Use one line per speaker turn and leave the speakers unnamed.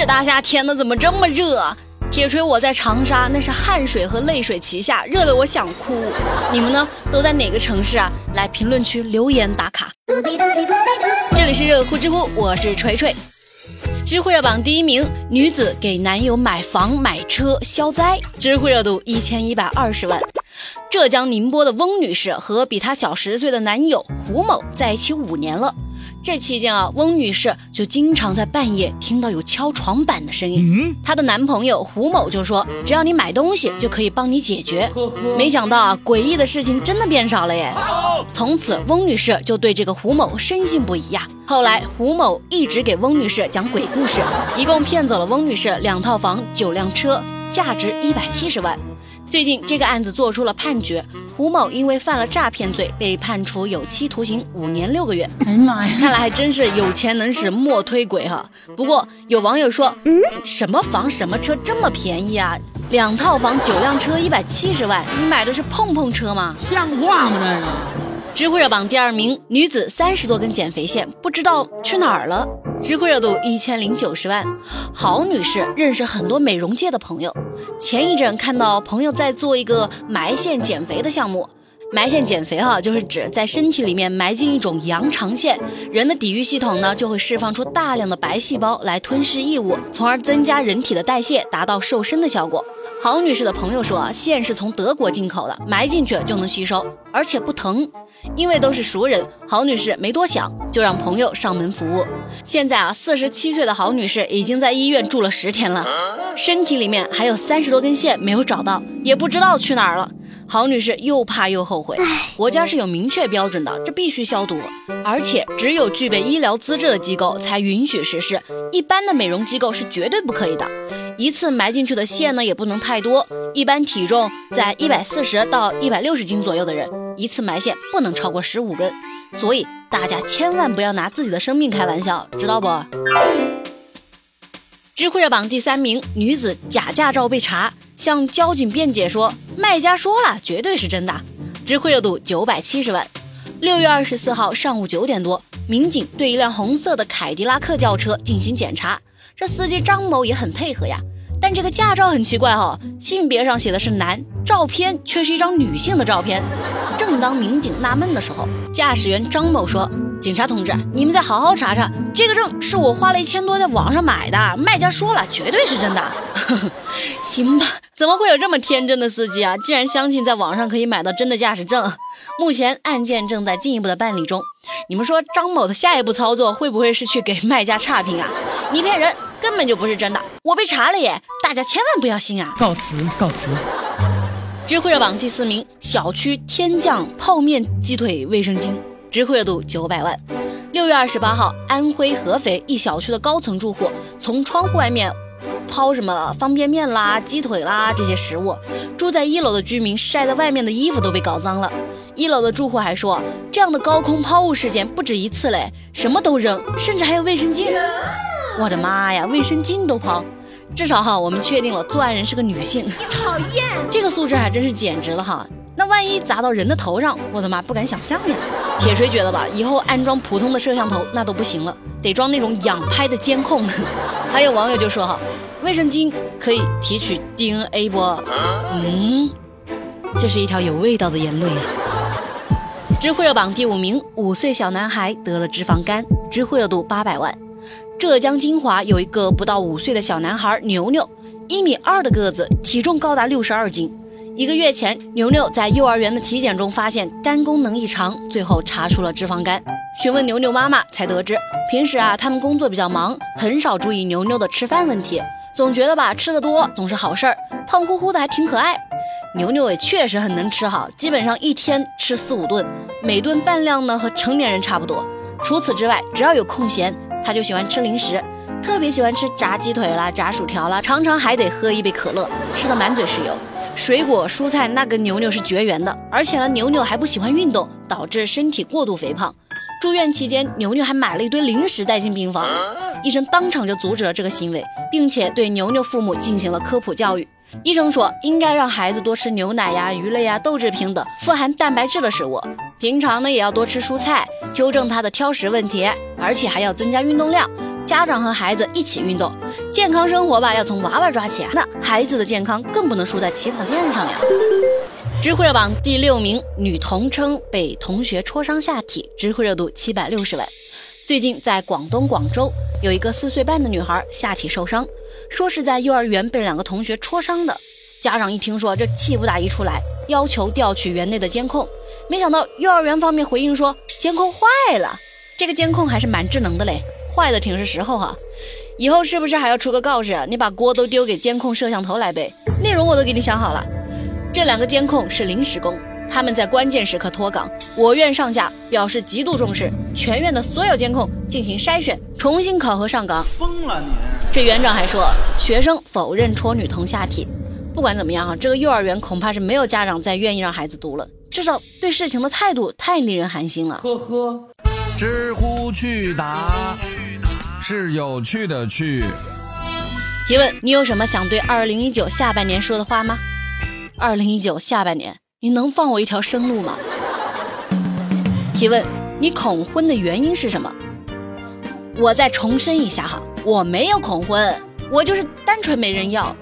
这大夏天的怎么这么热？铁锤我在长沙，那是汗水和泪水齐下，热得我想哭。你们呢？都在哪个城市啊？来评论区留言打卡。这里是热乎知乎，我是锤锤。知乎热榜第一名，女子给男友买房买车消灾，知乎热度一千一百二十万。浙江宁波的翁女士和比她小十岁的男友胡某在一起五年了。这期间啊，翁女士就经常在半夜听到有敲床板的声音。她的男朋友胡某就说：“只要你买东西，就可以帮你解决。”没想到啊，诡异的事情真的变少了耶！从此，翁女士就对这个胡某深信不疑呀。后来，胡某一直给翁女士讲鬼故事，一共骗走了翁女士两套房、九辆车，价值一百七十万。最近，这个案子做出了判决。胡某因为犯了诈骗罪，被判处有期徒刑五年六个月。哎呀妈呀！看来还真是有钱能使磨推鬼哈。不过有网友说，嗯，什么房什么车这么便宜啊？两套房九辆车一百七十万，你买的是碰碰车吗？
像话吗？这个？
知乎热榜第二名，女子三十多根减肥线不知道去哪儿了。知乎热度一千零九十万，郝女士认识很多美容界的朋友。前一阵看到朋友在做一个埋线减肥的项目，埋线减肥哈，就是指在身体里面埋进一种羊肠线，人的抵御系统呢就会释放出大量的白细胞来吞噬异物，从而增加人体的代谢，达到瘦身的效果。郝女士的朋友说，线是从德国进口的，埋进去就能吸收，而且不疼。因为都是熟人，郝女士没多想，就让朋友上门服务。现在啊，四十七岁的郝女士已经在医院住了十天了，身体里面还有三十多根线没有找到，也不知道去哪儿了。郝女士又怕又后悔，国家是有明确标准的，这必须消毒，而且只有具备医疗资质的机构才允许实施，一般的美容机构是绝对不可以的。一次埋进去的线呢，也不能太多，一般体重在一百四十到一百六十斤左右的人。一次埋线不能超过十五根，所以大家千万不要拿自己的生命开玩笑，知道不？知乎热榜第三名，女子假驾照被查，向交警辩解说卖家说了，绝对是真的。知乎热度九百七十万。六月二十四号上午九点多，民警对一辆红色的凯迪拉克轿车进行检查，这司机张某也很配合呀。但这个驾照很奇怪哈，性别上写的是男，照片却是一张女性的照片。正当民警纳闷的时候，驾驶员张某说：“警察同志，你们再好好查查，这个证是我花了一千多在网上买的，卖家说了，绝对是真的。”行吧，怎么会有这么天真的司机啊？竟然相信在网上可以买到真的驾驶证。目前案件正在进一步的办理中。你们说张某的下一步操作会不会是去给卖家差评啊？你骗人！根本就不是真的，我被查了耶！大家千万不要信啊！
告辞，告辞。
知乎热榜第四名，小区天降泡面鸡腿卫生巾，知乎热度九百万。六月二十八号，安徽合肥一小区的高层住户从窗户外面抛什么方便面啦、鸡腿啦这些食物，住在一楼的居民晒在外面的衣服都被搞脏了。一楼的住户还说，这样的高空抛物事件不止一次嘞，什么都扔，甚至还有卫生巾。我的妈呀，卫生巾都抛，至少哈，我们确定了作案人是个女性。你讨厌，这个素质还真是简直了哈。那万一砸到人的头上，我的妈，不敢想象呀。铁锤觉得吧，以后安装普通的摄像头那都不行了，得装那种仰拍的监控。还有网友就说哈，卫生巾可以提取 DNA 不？嗯，这是一条有味道的言论呀。知乎热榜第五名，五岁小男孩得了脂肪肝，知乎热度八百万。浙江金华有一个不到五岁的小男孩牛牛，一米二的个子，体重高达六十二斤。一个月前，牛牛在幼儿园的体检中发现肝功能异常，最后查出了脂肪肝。询问牛牛妈妈，才得知平时啊，他们工作比较忙，很少注意牛牛的吃饭问题，总觉得吧吃的多总是好事儿，胖乎乎的还挺可爱。牛牛也确实很能吃哈，基本上一天吃四五顿，每顿饭量呢和成年人差不多。除此之外，只要有空闲。他就喜欢吃零食，特别喜欢吃炸鸡腿啦、炸薯条啦，常常还得喝一杯可乐，吃的满嘴是油。水果蔬菜那跟牛牛是绝缘的，而且呢，牛牛还不喜欢运动，导致身体过度肥胖。住院期间，牛牛还买了一堆零食带进病房，医生当场就阻止了这个行为，并且对牛牛父母进行了科普教育。医生说，应该让孩子多吃牛奶呀、鱼类呀、豆制品等富含蛋白质的食物，平常呢也要多吃蔬菜，纠正他的挑食问题，而且还要增加运动量。家长和孩子一起运动，健康生活吧要从娃娃抓起啊。那孩子的健康更不能输在起跑线上呀。知乎热榜第六名，女童称被同学戳伤下体，知乎热度七百六十万。最近在广东广州，有一个四岁半的女孩下体受伤，说是在幼儿园被两个同学戳伤的。家长一听说，这气不打一处来，要求调取园内的监控。没想到幼儿园方面回应说监控坏了，这个监控还是蛮智能的嘞，坏的挺是时候哈。以后是不是还要出个告示，你把锅都丢给监控摄像头来呗？内容我都给你想好了。这两个监控是临时工，他们在关键时刻脱岗。我院上下表示极度重视，全院的所有监控进行筛选，重新考核上岗。
疯了你！
这园长还说，学生否认戳女童下体。不管怎么样哈，这个幼儿园恐怕是没有家长再愿意让孩子读了，至少对事情的态度太令人寒心了。
呵呵，
知乎趣答是有趣的趣。
提问：你有什么想对二零一九下半年说的话吗？二零一九下半年，你能放我一条生路吗？提问：你恐婚的原因是什么？我再重申一下哈，我没有恐婚，我就是单纯没人要。